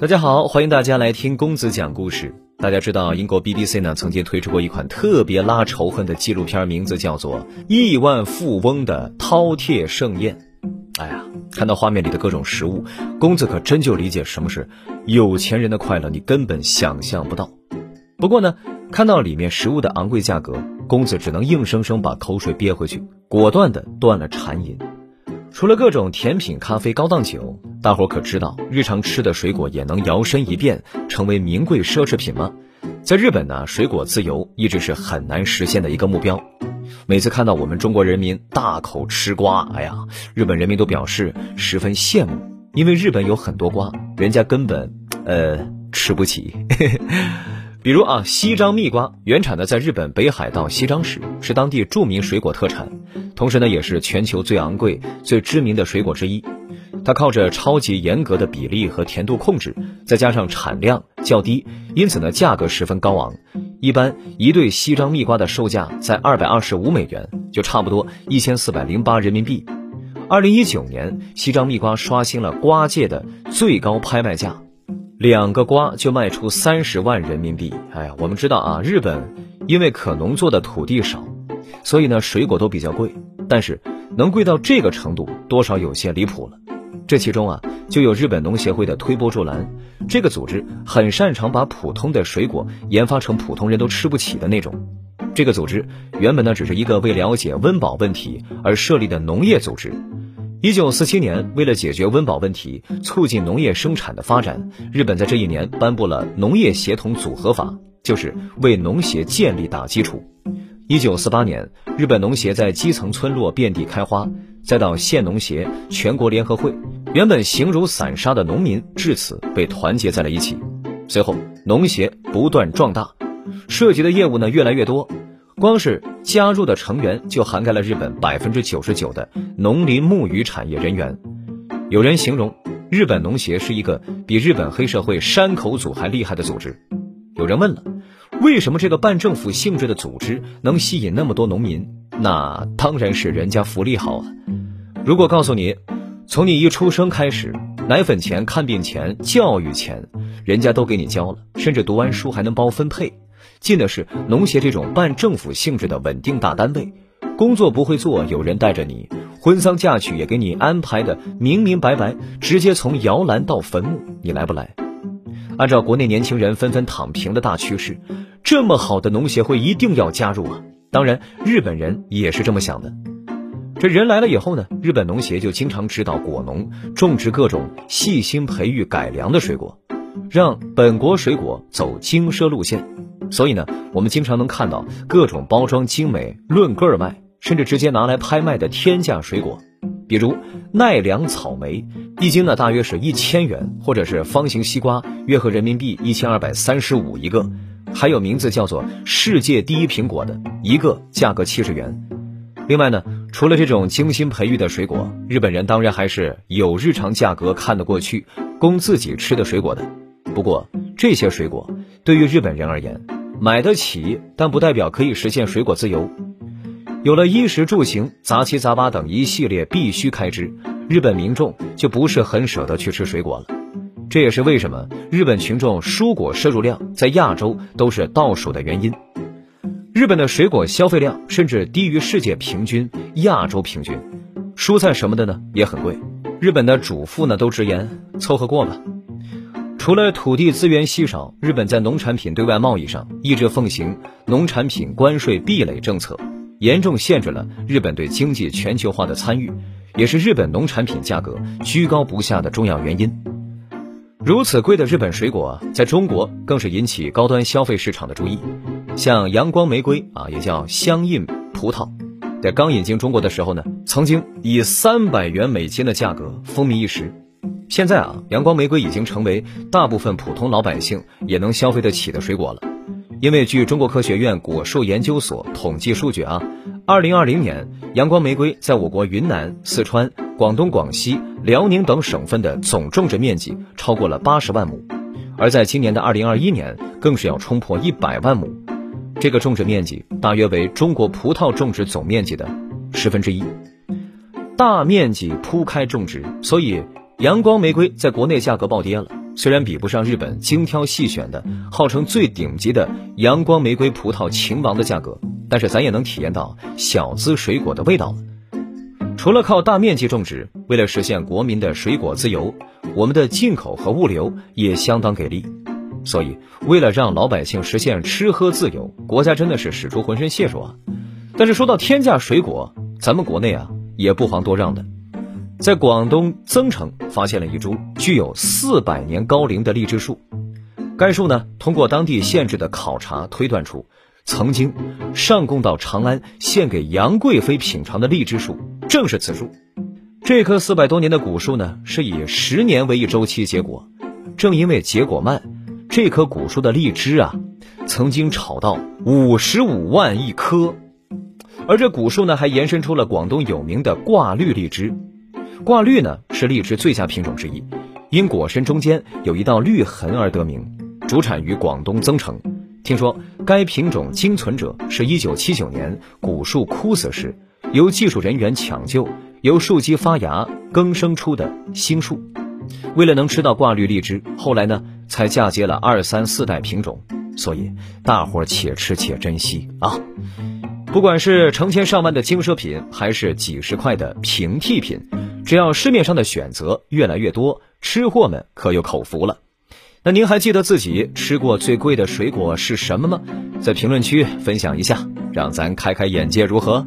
大家好，欢迎大家来听公子讲故事。大家知道，英国 BBC 呢曾经推出过一款特别拉仇恨的纪录片，名字叫做《亿万富翁的饕餮盛宴》。哎呀，看到画面里的各种食物，公子可真就理解什么是有钱人的快乐，你根本想象不到。不过呢，看到里面食物的昂贵价格，公子只能硬生生把口水憋回去，果断的断了馋瘾。除了各种甜品、咖啡、高档酒，大伙可知道日常吃的水果也能摇身一变成为名贵奢侈品吗？在日本呢，水果自由一直是很难实现的一个目标。每次看到我们中国人民大口吃瓜，哎呀，日本人民都表示十分羡慕，因为日本有很多瓜，人家根本呃吃不起。比如啊，西张蜜瓜原产的在日本北海道西张市，是当地著名水果特产，同时呢，也是全球最昂贵、最知名的水果之一。它靠着超级严格的比例和甜度控制，再加上产量较低，因此呢，价格十分高昂。一般一对西张蜜瓜的售价在二百二十五美元，就差不多一千四百零八人民币。二零一九年，西张蜜瓜刷新了瓜界的最高拍卖价。两个瓜就卖出三十万人民币。哎呀，我们知道啊，日本因为可农作的土地少，所以呢水果都比较贵。但是能贵到这个程度，多少有些离谱了。这其中啊，就有日本农协会的推波助澜。这个组织很擅长把普通的水果研发成普通人都吃不起的那种。这个组织原本呢只是一个为了解温饱问题而设立的农业组织。一九四七年，为了解决温饱问题，促进农业生产的发展，日本在这一年颁布了农业协同组合法，就是为农协建立打基础。一九四八年，日本农协在基层村落遍地开花，再到县农协、全国联合会，原本形如散沙的农民至此被团结在了一起。随后，农协不断壮大，涉及的业务呢越来越多。光是加入的成员就涵盖了日本百分之九十九的农林牧渔产业人员。有人形容日本农协是一个比日本黑社会山口组还厉害的组织。有人问了，为什么这个半政府性质的组织能吸引那么多农民？那当然是人家福利好啊！如果告诉你，从你一出生开始，奶粉钱、看病钱、教育钱，人家都给你交了，甚至读完书还能包分配。进的是农协这种半政府性质的稳定大单位，工作不会做，有人带着你，婚丧嫁娶也给你安排的明明白白，直接从摇篮到坟墓，你来不来？按照国内年轻人纷纷躺平的大趋势，这么好的农协会一定要加入啊！当然，日本人也是这么想的。这人来了以后呢，日本农协就经常指导果农种植各种细心培育改良的水果，让本国水果走精奢路线。所以呢，我们经常能看到各种包装精美、论个儿卖，甚至直接拿来拍卖的天价水果，比如奈良草莓，一斤呢大约是一千元，或者是方形西瓜，约合人民币一千二百三十五一个，还有名字叫做“世界第一苹果”的一个价格七十元。另外呢，除了这种精心培育的水果，日本人当然还是有日常价格看得过去、供自己吃的水果的。不过这些水果对于日本人而言，买得起，但不代表可以实现水果自由。有了衣食住行、杂七杂八等一系列必须开支，日本民众就不是很舍得去吃水果了。这也是为什么日本群众蔬果摄入量在亚洲都是倒数的原因。日本的水果消费量甚至低于世界平均、亚洲平均。蔬菜什么的呢也很贵，日本的主妇呢都直言凑合过吧。除了土地资源稀少，日本在农产品对外贸易上一直奉行农产品关税壁垒政策，严重限制了日本对经济全球化的参与，也是日本农产品价格居高不下的重要原因。如此贵的日本水果，在中国更是引起高端消费市场的注意。像阳光玫瑰啊，也叫香印葡萄，在刚引进中国的时候呢，曾经以三百元美金的价格风靡一时。现在啊，阳光玫瑰已经成为大部分普通老百姓也能消费得起的水果了。因为据中国科学院果树研究所统计数据啊，二零二零年阳光玫瑰在我国云南、四川、广东、广西、辽宁等省份的总种植面积超过了八十万亩，而在今年的二零二一年更是要冲破一百万亩，这个种植面积大约为中国葡萄种植总面积的十分之一。大面积铺开种植，所以。阳光玫瑰在国内价格暴跌了，虽然比不上日本精挑细选的、号称最顶级的阳光玫瑰葡萄秦王的价格，但是咱也能体验到小资水果的味道了。除了靠大面积种植，为了实现国民的水果自由，我们的进口和物流也相当给力。所以，为了让老百姓实现吃喝自由，国家真的是使出浑身解数啊！但是说到天价水果，咱们国内啊也不遑多让的。在广东增城发现了一株具有四百年高龄的荔枝树，该树呢通过当地县志的考察推断出，曾经上贡到长安献给杨贵妃品尝的荔枝树正是此树。这棵四百多年的古树呢是以十年为一周期结果，正因为结果慢，这棵古树的荔枝啊曾经炒到五十五万一颗，而这古树呢还延伸出了广东有名的挂绿荔枝。挂绿呢是荔枝最佳品种之一，因果身中间有一道绿痕而得名，主产于广东增城。听说该品种经存者是一九七九年古树枯死时，由技术人员抢救，由树基发芽更生出的新树。为了能吃到挂绿荔枝，后来呢才嫁接了二三四代品种。所以大伙儿且吃且珍惜啊！不管是成千上万的精奢品，还是几十块的平替品。只要市面上的选择越来越多，吃货们可有口福了。那您还记得自己吃过最贵的水果是什么吗？在评论区分享一下，让咱开开眼界，如何？